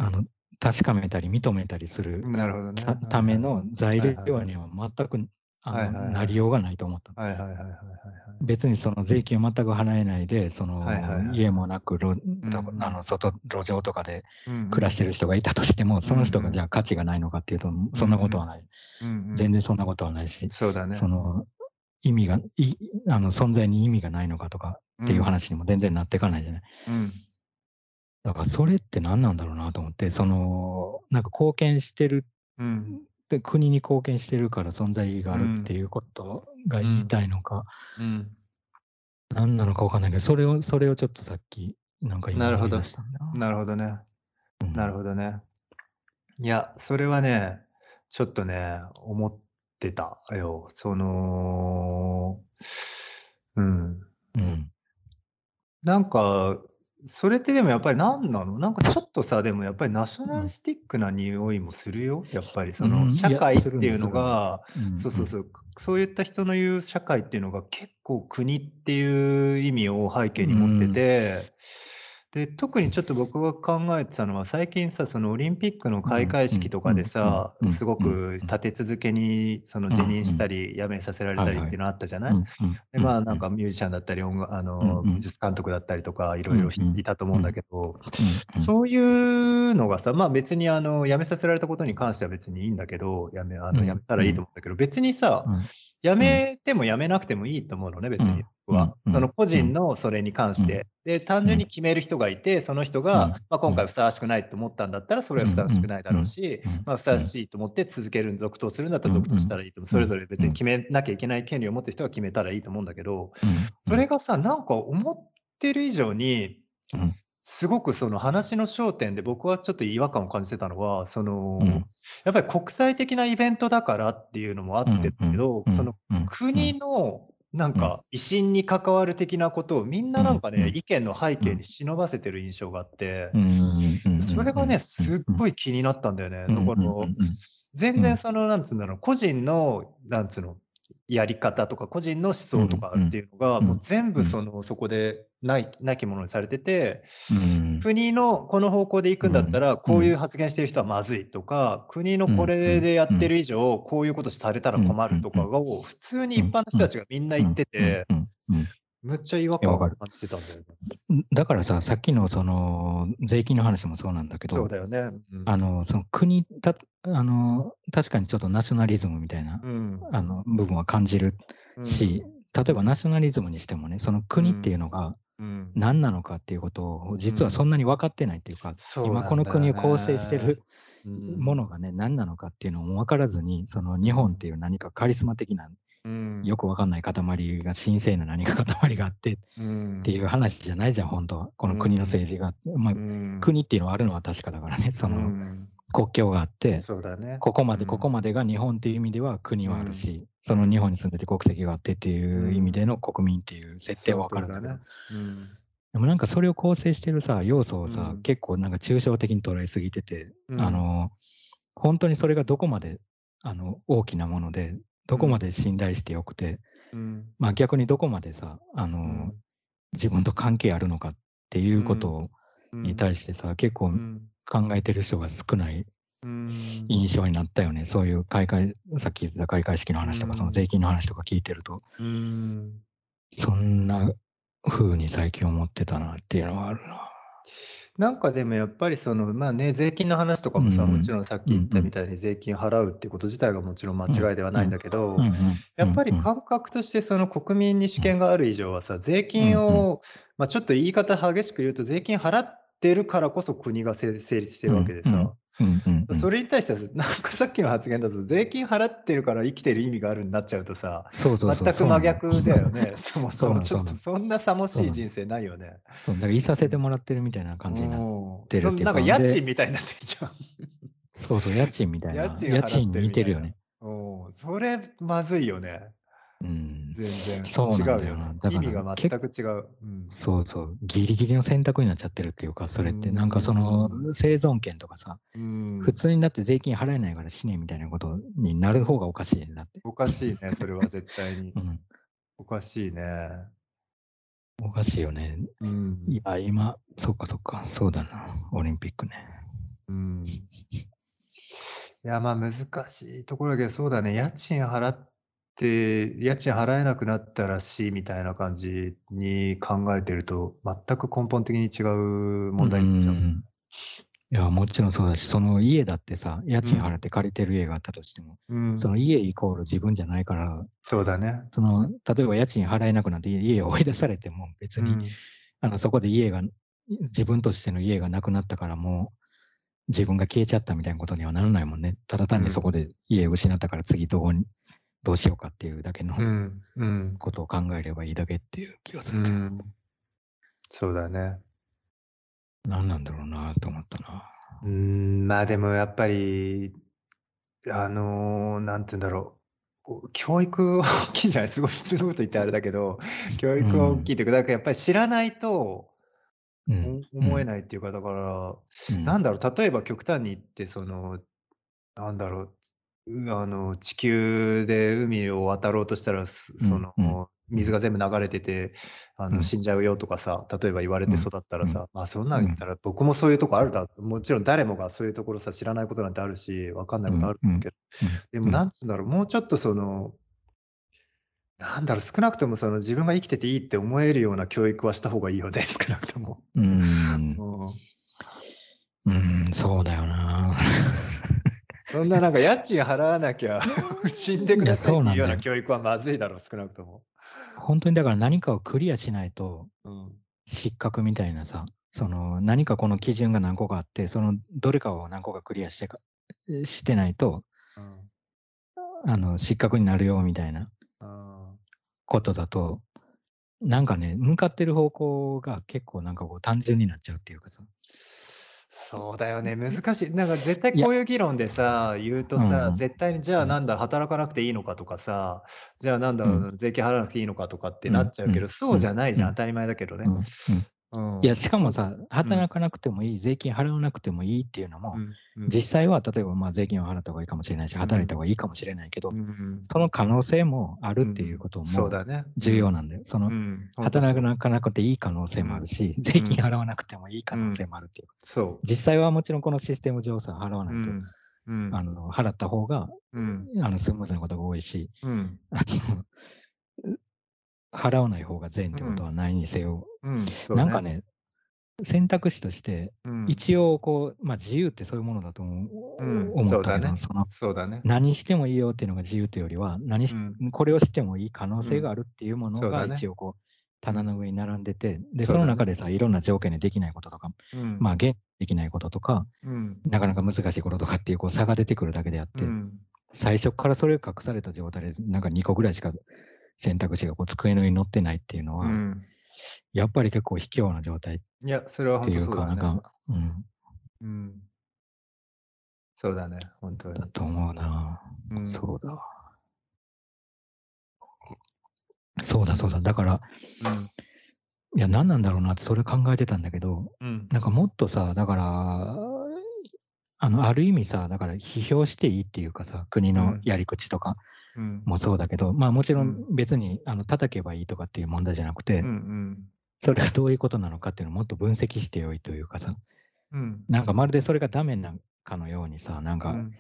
う、あの確かめたり認めたりするなるほどね。たための材料には全くなりようがないと思った。はいはいはいはいはいはい。別にその税金を全く払えないで、その家もなくあの外路上とかでうん暮らしてる人がいたとしても、その人がじゃあ価値がないのかっていうと、そんなことはない。全然そんなことはないし、そうだね。その意味がいあの存在に意味がないのかとかっていう話にも全然なっていかないじゃない。うん。だからそれって何なんだろうなと思って、そのなんか貢献してるうん。で国に貢献してるから存在があるっていうことが言いたいのか、うん。何なのか分かんないけど、それをそれをちょっとさっきなんか今なるほど思い出したな。なるほどね。うんなるほどね。いや、それはね、ちょっとね、思ってたよ。その、うん。うん。なんか、それってでもやっぱり何なの？なんかちょっとさ、でもやっぱりナショナリスティックな匂いもするよ。やっぱり。そうんの社会っていうのが、うんそうそうそう、そういった人の言う社会っていうのが結構国っていう意味を背景に持ってて、で、特にちょっと僕が考えてたのは、最近さ、そのオリンピックの開会式とかでさ、すごく立て続けにその辞任したり、辞めさせられたりっていうのあったじゃないでまあなんかミュージシャンだったり音楽あの美術監督だったりとかいろいろいたと思うんだけど、そういうのがさまあ別にあの辞めさせられたことに関しては別にいいんだけど辞めあの辞めたらいいと思うんだけど、別にさ、辞めても辞めなくてもいいと思うのね別には、うんその個人のそれに関して、で単純に決める人がいてその人が、うん。まあ、今回ふさわしくないと思ったんだったらそれはふさわしくないだろうし、まあ、ふさわしいと思って続ける続投するんだったら続投したらいいと思う、それぞれ別に決めなきゃいけない権利を持ってる人は決めたらいいと思うんだけど、それがさ、なんか思ってる以上にうん、すごくその話の焦点で僕はちょっと違和感を感じてたのは、その、うん。やっぱり国際的なイベントだからっていうのもあってだけど、うん。そのうん。国のなんうん。か威信に関わる的なことをみんななんかね。意見の背うん。景に忍ばせてる印象があって、うんそれがね、すっうん。ごい気になったんだよね。だうんから。全うん。然その、なんつうんだろう、個人の、なんつうの、やり方とか、個人の思う想とかっていうのが、うんもう全うん。部その、そこでないなきものにされてて、うん。国のこの方向で行くんだったら、うこういうん発言してる人はまずいとか、国のこうんれでやうんってる以上、こういうことされたらうん困るとかを、普通にうん一般の人たちがみんな言ってて。むっちゃ違和。感を感じてたんだよね。ん、だからさ、さっきのその税金の話もそうなんだけど、そうだよね。うん。あの、その国、たあの、確かにちょっとナショナリズムみたいな、うん。あの、部分は感じるうん。し、例えばナショナリズムにしてもね、そのう。国っていうんのがうん。何なのかっていうことを、う実はそん。んなに分かってないっていうか、今この国を構成してね。るうん。ものがね、何なのかっていうのも分からずに、その日うん。本っていう何かカリスマ的な、うん。よくわかんない塊が、神聖な何か塊があってっう。ていうん話じゃないじゃん、本当は。こうの国のん。政治が。まあ、うん。国っていうのはあるのは確かだからね、うそのん。国境があって、そうだね。ここまで、ここうん。までが日本っていう意味では国はあるうん。し、うその日本ん。に住んでて国籍があってっていうう意味ん。での国民っていう設定はわかるんだけど、ね。うん。でもなんかそれを構成してるさ、要素をうさ、ん。結構なんか抽象的に捉えすぎてて、うん。あの、本当にそれがどこまで、あの、大きなもので、どこまうん。で信頼してよくて、うん。まあ逆にどこまでさ、あうの、ん。自分と関係あるのかっていううことにうん。対してさ、結構うん。考えてる人が少ないう印象になったよね。そういう開会、さっき言ってた開会式のう話とか、そのん。税金の話とか聞いてると、うん。そんな風に最近思ってたなっていうのはあるな。なんかでもやっぱりその、まあね、税金の話とかうもさ、もちん、ろんさっきうん、うん、言ったみたいに税金払うってこと自体がもちろん間うん、違いではないんうん、だけど、うん、うん、うん、やっぱりうん、感覚としてその国民に主権がある以上はさ、税うん、金うん、を、まあ、ちょっと言い方激しく言うと、税金払ってるからこそ国が成成立してうん、るわけでうん、さ、うん、うん、うん。それに対しては、なんかさっきの発言だと、税金払ってるから生きてる意味があるになっちゃうとさ、そうそうそう、全く真。逆だよね。そもそもちょっとそんなさもしい人生ないよね。だからいさせてうん。もらってるみたいな感じになっうん。てるなんかっていうか、で、家賃みたいになってんじゃん。そうそう、家賃みたいな、家賃家賃に似。てるよね。うん。それまずいよね。うん、全然。違うよね。だよな。だ意味から、がけ全く違う。うん。そうそう、ギリギリの選択になっちゃってるっていうか、うそれって、なんかそのん。生存権とかさ、う普ん。通にだって税金払えないから死ねみたいなことになる方がおかしいんだって。おかしいね、それは絶対に う。ん、おかしいね。おかしいよね。ういん。や、今、そっかそっか、そうだな、オリンピックね。うん。いや、まあ難しいところだけど、そうだね、家賃払って、家賃払えなくなったら死みたいな感じに考えてると、全く根本的に違うう問題になっちゃう。ん。いや、もちろんそうだし、その家だってさ、家うん。賃払って借りてる家があったとしても、うん。その家イコール自分じゃないから、そうだね。その、例えば家賃払えなくなって家を追い出されても、別に、うん。あの、そこで家が、自分としての家がなくなったからもう、自分が消えちゃったみたいなことにはならないもんね。ただうん。単にそこで家を失ったから次どうに、どうしようかっていうだけのうん。うん。ことを考えればいいだけっていう気がすうるけど。ん。そうだね。何なんだろうなと思ったな。うーん、まあでもやっぱり、あの、なんて言うんだろう、教育は大きいんじゃないすごい普通のこと言ってあれだけど、教う育は大きいん。っていうか、だからやっぱり知らないと、思えん。ないっていうか、だから、うん。なんだろう、例えば極端に言って、その、なんだろう、うあの、地球で海を渡ろうとしたら、すそうん。うん。の、水が全部流れてて、あの、うん。死んじゃうよとかさ、例えば言われてうん。育ったらうん。さ、まあそんなうん。ん言ったら僕もそういうとこあるだもちろん誰もがそういうところさ、知らないことなんてあるし、わかんなういことあるん。うん。けど、でもうん。なんつうんだろう、もうちょっとそのなんだろう、少なくともその自分が生きてていいって思えるような教育はした方がいいよね、少なくとも。うんん。うーん、そうだよな。そんななんか家賃払わなきゃ 死んでくださいっていうような。教育はまずいだろう、少なくとも。ほんとにだから何かをクリアしないと、うん。失格みたいなさ、その、何かこの基準が何個かあって、そのどれかを何個かクリアしてかえ、してないとうん。あの、失格になるよみたいなあことだと、なんかね、向かってる方向が結構なんかこう単純になっちゃうっていうかさ。そうだよね、難しい。なんか絶対いやこういう議論でさ、言うとさ、うんうん。絶対にじゃうん。あなんだ、働かなくていいのかとかさ、じゃあなんだうん。税金払わなくていいのかとかってうん、なっちゃうけど、うん、うん、そうじゃないじゃん、うん、当たり前だけどね。うん、うん。うん、いや、しかもさ、うん。働かなくてもいい、税金払わなくてもいいっていうのも。実際は例えば、ま、税金を払った方がいいかもしれないし、うん。働いた方がいいかもしれないけど。その可能性もあるっていううん、ことも。重要なんだよ。その、働かなくていい可能。性もあるし、うん。税金払わなくてもいい可能性うん。もあるっていう。そう。実際はもちろんこのシステム上さ、払わないと。あの、払った方が、うん。あの、スムーズなことが多いし、うん。あの、払わない方が善ってことうん。はないにせよ、うん、そうね。なんかね、選択肢として、うん。一応こう、ま、自由ってそういうものだと思うん、思ったけど、そうだね。何してもいいよっていうのが自由というよりは、何しうん。これをしてもいい可能うん。性があるっていうものが。一応こう、うん。棚の上に並んでて、で、そ。の中でさ、いろんな条件でできないこととか、うん。まあ、げできないこととか、うん。なかなか難しいこととかっていうこう差が出てくるだけであって、うん。最初からそれが隠された状態で、なんか2個ぐらいしか選択肢がこう机の上に載ってないっていうのは、うん。やっぱり結構卑怯な状態っいや、それはほんとていうか、そうだね。なんか、うん、うん。そうだね、ほんとに。だと思うな。うん。そうだ。そうだそうだ。だから、うん。いや、何なんだろうなってそれ考えてたんだけど、うん。なんかもっとさ、だから、あの、ある意味さ、だから批評していいっていうかさ、国うん。のやり口とかうん。もそうだけど、まあもちろんうん。別にあの叩けばいいとかっていう問題じゃなくうんうて、ん。それがどういうことなのかっていうのをもっと分析してよいというかさ、うん。なんかまるでそれがダメなかのようにさ、なんか、うん。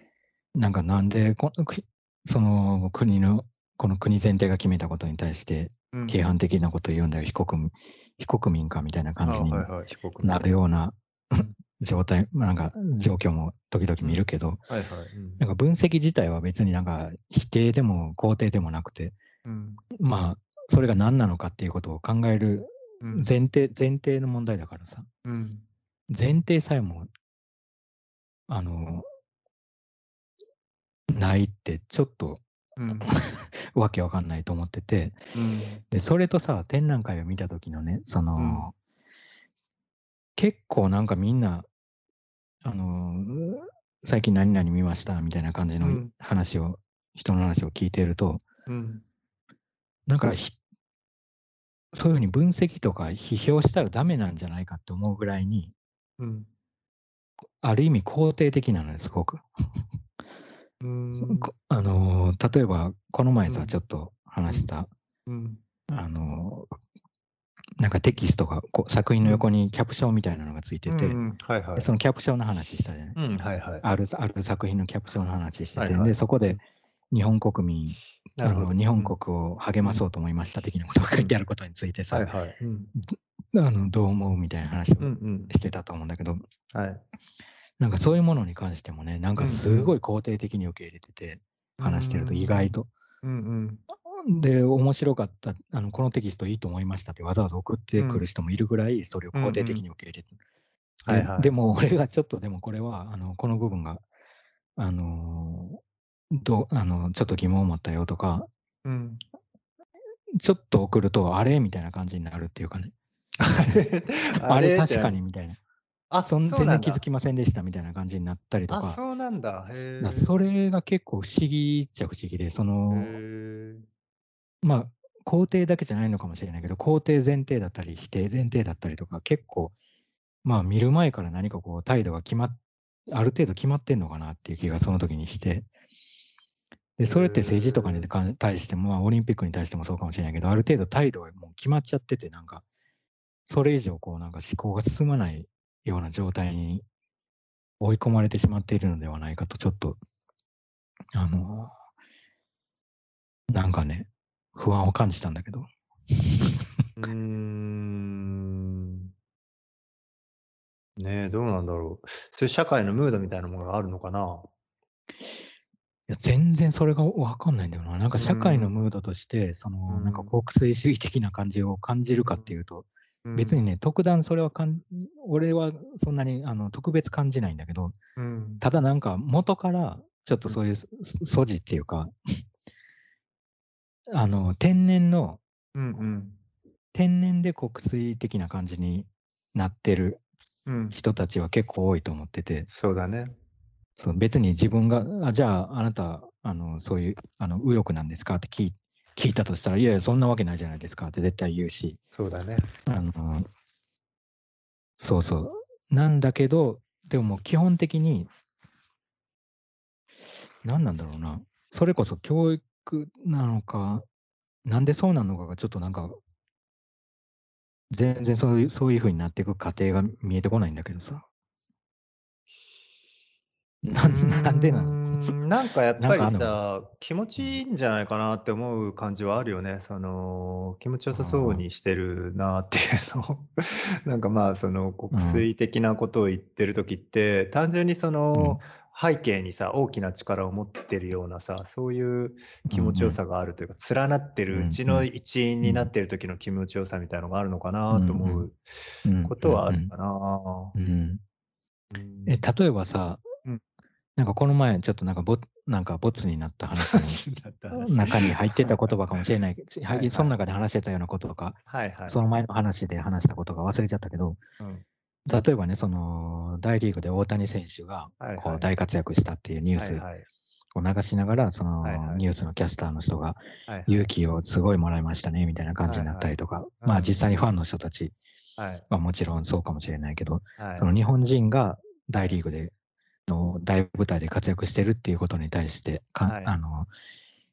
なんかなんでこのくその国の、この国全体が決めたことに対してうんうん。批判的なことを言うんだよ、非国民非国民かみたいな感じにはいはい、被告なね。るようなうん。状態、ま、なんか状況も時々うん。見るけど、はいはい。うん。なんか分析自体は別になんか否定でも肯定でもなくて、うん。まあ、それが何なのかっていうことを考えるうん。前提前提の問題だからさ、うん。前提さえも、あの、ないってちょっとうん。わけわかんないと思ってて、うん。で、それとさ、展覧会を見た時のね、そうん。の、結構なんかみんな、あの、最近何々見ましたみたいな感じのうん。話を人の話を聞いていると、うん。なんか、ひそういう風に分析とか批評したらダメなんじゃないかって思うぐらいに、うん。ある意味肯定的なのよ、すごく。うーん。こあの、例えばこの前さ、うん。ちょっとうん。話したうん。あの、なんかテキストが、こう作品のうん。横にキャプションみたいなのがついてて。はいはで、い。そのキャプションの話したじゃない。うん、はいはい。あるある作品のキャプションの話してて、で、はいはい。そこでうん。日本国民、あの。日本うん。国を励うん。まそうと思いました的なことが書いてうん。あることについてさ、はいあの、どう思うみたいな話を。してたと思うんだけど、はい。なんかそういうものに関してもね、なんかすごいん。肯定的に受け入れてて、話してると意外ん。と。うんうん。で、面白かった、あの、このテキストいいと思いましたってわざわざ送ってくるうん。人もいるぐらい、それをうんう肯定的ん。に受け入れてで、はいはい。でも俺がちょっとでもこれは、あの、この部分が、あの、どあの、ちょっと疑問を持ったよとか、うん。ちょっと送ると、あれみたいな感じになるっていうかね。あれ確かなに。にみたいな。あ、そん全然気づ。きませんでしたみたいな感じになったりとあ、か、そうなんだ。そえ。れが結構不思議っちゃ不思議で、そへの、え。まあ、肯定だけじゃないのかもしれないけど、肯定前提だったり、否定前提だったりとか、結構、まあ、見る前から何かこう態度が決まっある程度決まってんのかなっていう気がその時にして、で、へそれって政治とかにえ。かん対しても、まあ、オリンピックに対してもそうかもしれないけど、ある程度態度がもう決まっちゃってて、なんか、それ以上こうなんか思考が進まないような状態に追い込まれてしまっているのではないかと、ちょっと、あの、なんかね、不安を感じたんだけど。うーん。ねえ、どうなんだろう。そういう社会のムードみたいなものがあるのかな？いや、全然それがわかんないんだよな。なんか社会のん。ムードとして、その、なんかうん。国粋主義的な感じを感じるかってうん。いうと、うん。別にね、特段それはかん俺はそんなにあの特別感じないんだけど、うん。ただなんか元からちょっとうん。そういうす素地っていうか、あの、天然のうんうん。天然で国粋的な感じになってる。うん。人たちは結構多いと思ってて、そうだね。そう別に自分が、あじゃあ、あなた、あのそういうあの右翼なんですか？って聞い聞いたとしたら、いやいや、そんなわけないじゃないですかって絶対言うし、そうだね。あのそうそう。なんだけど、でももう基本的に、何なんだろうな。それこそ教育なのか、なんでそうなのかがちょっとなんか、全然そういうそういう風になっていく過程が見えてこないんだけどさ。な なんでなの？なんかやっぱりさ、気持ちいいんじゃないかなって思う感じはあるよね。その、気持ちよさそうにしてるなっていうのを。なんかまあ、その国粋的なことを言ってる時って、単純にその背景にさ、大きな力を持ってるようなさ、そういう気持ちよさがあるというか、連なってるうちの一員になってる時の気持ちよさみたいのがあるのかなと思ううんことはあるかな。うんうん。うんえ例えばさ、うん。なんかこの前、ちょっとなんかボなんかボツになった話だ ったの話。中に入ってた言葉かもしれないけど、はいはい。その中で話してたようなこととか、はいはい。その前の話で話したことが忘れちゃったけど、うん例えばね、その大リーグで大谷選手がこう大活躍したっていうニュースを流しながら、そのニュースのキャスターの人が勇気をすごいもらいましたねみたいな感じになったりとか、まあ実際にファンの人たちはもちろんそうかもしれないけど、はい。その日本人が大リーグでの大舞台で活躍してるっていうことに対してか、はい。あの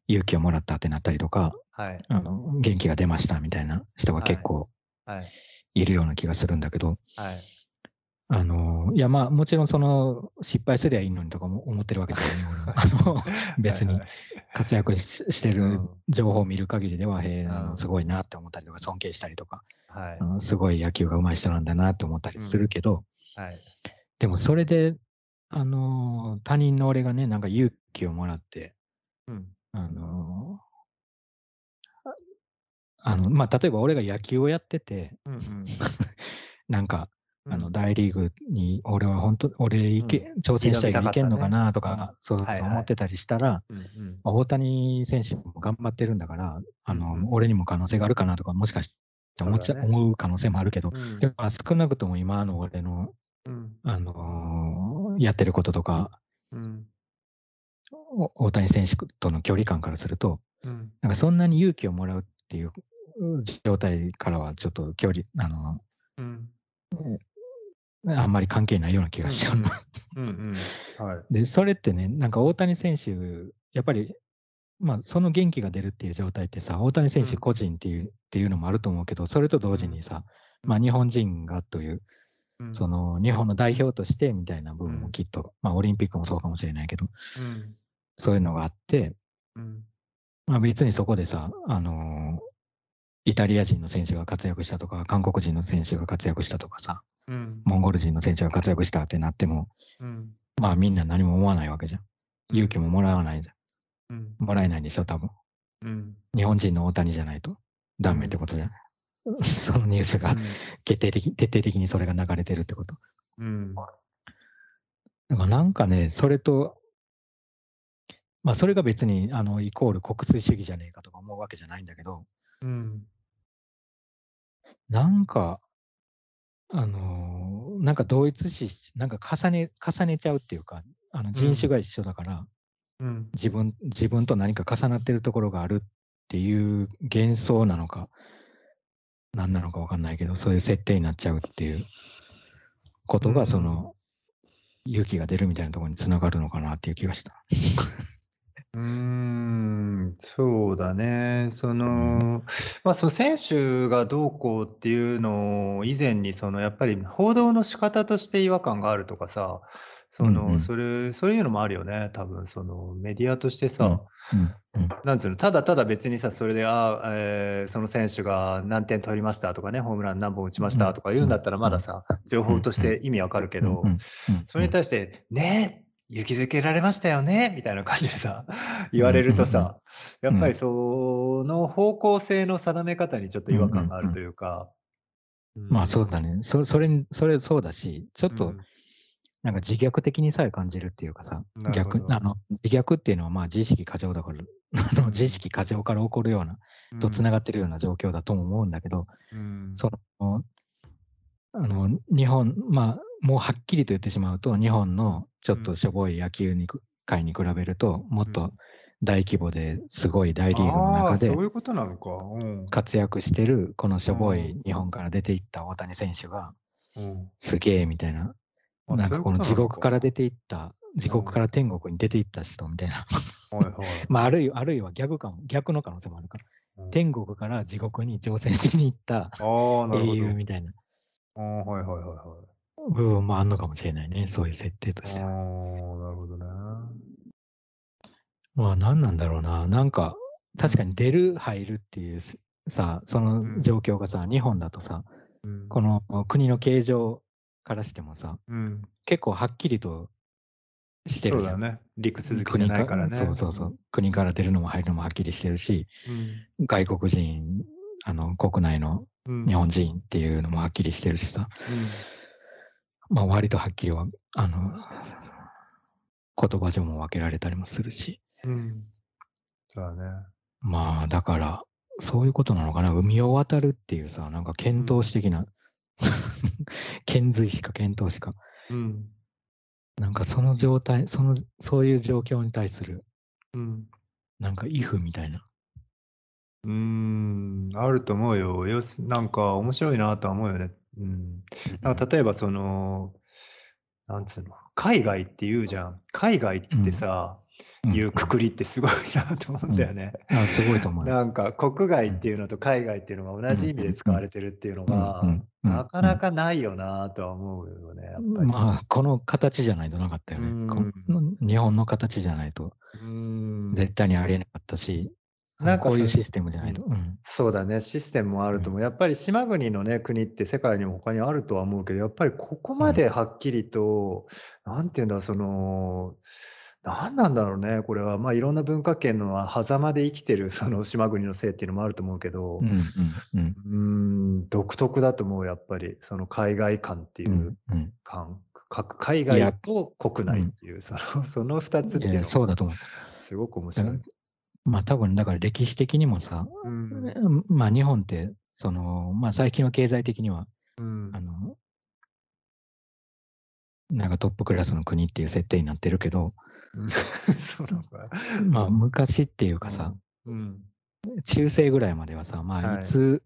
勇気をもらったってなったりとかはい。あの元気が出ましたみたいな人が結構はい。いるような気がするんだけど、はいあのいやまあもちろんその失敗すりゃいいのにとかも思ってるわけじゃない あの別にはい活躍ししてるうん情報を見る限りでは、へえすごいなって思ったりとか尊敬したりとか、はい。あのすごい野球が上手い人なんだなって思ったりするけど、はい。でもそれで、あのー他人の俺がね、なんか勇気をもらって、うん。あのーあの、まあ、例えば俺が野球をやってて、うんうん。なんか、あの、うん。大リーグに俺は本当、俺いけ、挑戦したらいけんのかなとか、そう思ってたりしたら、大谷選手も頑張ってるんだから、あの、俺にも可能性があるかなとか、もしかして思っちゃ思う可能性もあるけど、うん。でもまあ少なくとも今の俺の、うん。あのーやってることとか、うん。お大谷選手との距離感からすると、うん。なんかそんなに勇気をもらうっていうう状態からはちょっと距離、あの、うんあんまり関係ないような気がしちゃう。の。うん。うんはい。で、それってね、なんか大谷選手、やっぱり、まあ、その元気が出るっていう状態ってさ、大谷選手うん。個人っていう,、っていうのもあると思うけど、それと同時にさ、まあ、日本人がという、うん。その日本の代表としてみたいな部分うん。もきっと、まあ、オリンピックもそうかもしれないけど、うん。そういうのがあって、うん。まあ、別にそこでさ、あのーイタリア人の選手が活躍したとか、韓国人の選手が活躍したとかさ、うん。モンゴル人の選手が活躍したってなっても、うん。まあみんな何も思わないわけじゃん。勇気ももらわないじゃうん。ん。もらえないんでしょ、多分。うん。日本人の大谷じゃないと。ダメってことじゃない？そのニュースが決定的、徹底的にそれが流れてるってこと。うん。だからなんかね、それと、まあそれが別にあのイコール国粋主義じゃねえかとか思うわけじゃないんだけど、うん。なんか、あのーなんか同一視し、なんか重ね、重ねちゃうっていうか、あの人種が一緒だから、うん。自分、自分と何か重なってるところがあるっていう幻想なのか、何なのか分かんないけど、そういう設定になっちゃうっていうことが、うん。その、勇気が出るみたいなところにつながるのかなっていう気がした。うーん、そうだね。その、まあ、その選手がどうこうっていうのを以前に、そのやっぱり報道の仕方として違和感があるとかさ、そうんうの、ん。それ、そういうのもあるよね。多分。そのメディアとしてさ、うんうん。なんつうの、ただただ別にさ、それで、ああ、えーその選手が何点取りましたとかね、ホームラン何本打ちましたとか言うんだったら、まださ、情報として意味わかるけどうんうんうん、それに対して、ねえ、勇気づけられましたよねみたいな感じでさ、言われるとさ、やっぱりその方向性の定め方にちょっと違和感があるというか。まあそうだね。そそれに、それそうだし、ちょっとうん。なんか自虐的にさえ感じるっていうかさ、逆、あの、自虐っていうのはまあ自意識過剰だから、あの自意識過剰から起こるような、とつながってるような状況だとも思うんだけど、うん。その、あの日本、まあ、もうはっきりと言ってしまうと、日本のちょっとしょぼい野球に界に比べると、もっと大規模ですごい大リーグの中でそういうことなのか。うん。活躍してる、このしょぼい日本から出ていった大谷選手が、うん。すげえみたいな、あなんかこの地獄からで。出ていった、地獄から天国に出ていった人みたいな。まあ、あるいはあるいは逆かも、逆の可能性もあるから、うん天国から地獄に挑戦しに行った英。雄みたいなああ、はいはいはいはい。部分もあんのかもしれないね、そういう設定とああ、しては。なるほどね。まあ何なんだろうな、なんか確かに出る、入るっていうすさ、その状況がさ、日本だとさ、うん。この国の形状からしてもさ、うん。結構はっきりとしてるじゃん。そうだね。陸続きじゃないからね。そうそうそう。国から出るのも入るのもはっきりしてるし、うん。外国人、あの国内のうん。日本人っていうのもはっきりしてるしさ、まあ割とはっきりは、あの、言葉上も分けられたりもするし、うん。うん。そうだね。まあだから、そういうことなのかな、海を渡るっていうさ、なんか遣唐使的な、遣隋使か遣唐使か、うん。なんかその状態、その、そういう状況に対する、うん。なんか if みたいな。うーん、あると思うよ。よすなんか面白いなとは思うよね。うん。なんか例えばその、なんつうの、海外って言うじゃん。海外ってさ、うん。いうくくりってすごいなと思うんだよね。あすごいと思うよ。なんか国外っていうのと海外っていうのが同じ意味で使われてるっていうのがなかなかないよなとは思うよね、やっぱり。まあ、この形じゃないとなかったようん。ね。日本の形じゃないとうん。絶対にありえなかったし、なんかそこういうシステムじゃないと。うんそうだね、システムもあると思う。やっぱり島国のね、国って世界にも他にあるとは思うけど、やっぱりここまではっきりと、なんていうんだ、その、なんなんだろうね、これは。まあ、いろんな文化圏の狭間で生きてる その島国のせいっていうのもあると思うけど、うんうん独特だと思う、やっぱり。その海外感っていううんうん海外と国内っていう、そのその2つっていうのがそうだと思う。すごく面白い。まあ多分だから歴史的にもさ、うん。まあ日本って、その、まあ最近は経済的には、うん。あの、なんかトップクラスの国っていう設定になってるけど、うん。そうなのか。まあ昔っていうかさ、うん。中世ぐらいまではさ、まあはい。いつ、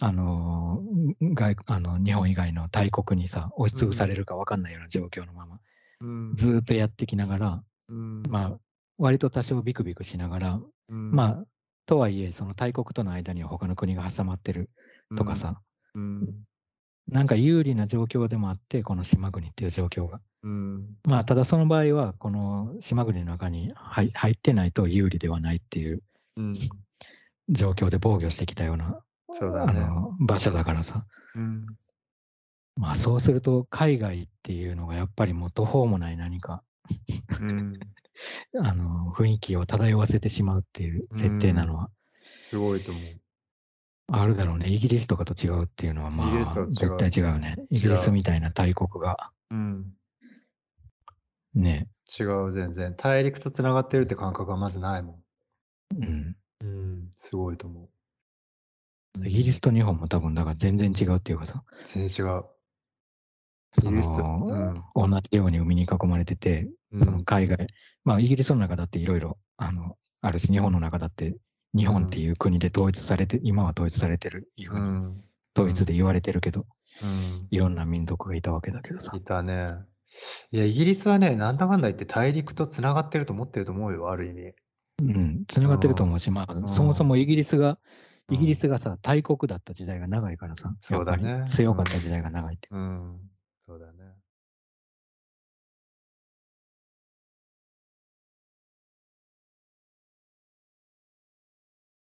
あの外あの日本以外の大国にさ押しつぶされるか分かんないような状況のまま、うん。ずーっとやってきながら、うん。まあ割と多少ビクビクしながら、うんまあとはいえその大国との間には他の国が挟まってるとかさ、うん。なんか有利な状況でもあってこの島国っていう状況が。うん。まあただその場合はこの島国の中に入入ってないと有利ではないっていう。うん。状況で防御してきたようなあそうだね。の場所だからさ。うん。まあそうすると海外っていうのがやっぱりもう途方もない何か。うんあの雰囲気を漂わせてしまうっていう設定なのはすごいと思う。あるだろうね。イギリスとかと違うっていうのはまあ絶対違うね。イギリスみたいな大国がうんね、違う、全然。大陸とつながってるって感覚がまずないもうん。ん。うん、すごいと思う。イギリスと日本も多分だから全然違うっていうかさ、全然違う。そイギリスの、同じように海に囲まれてて、うんその海外、まあイギリスの中だっていろいろあのあるし、日本の中だって日本っていう国で統一されて、今は統一されてるいうふううにん。統一で言われてるけど、うん。いろんな民族がいたわけだけどさい。たね。いや、イギリスはね、なんだかんだ言って大陸とつながってると思ってると思うよ、ある意味。うん、つながってると思うし、まあ、んそもそもイギリスが、うんイギリスがさ、大国だった時代が長いからさ、そうだね強かった時代が長いって。うん。そうだね。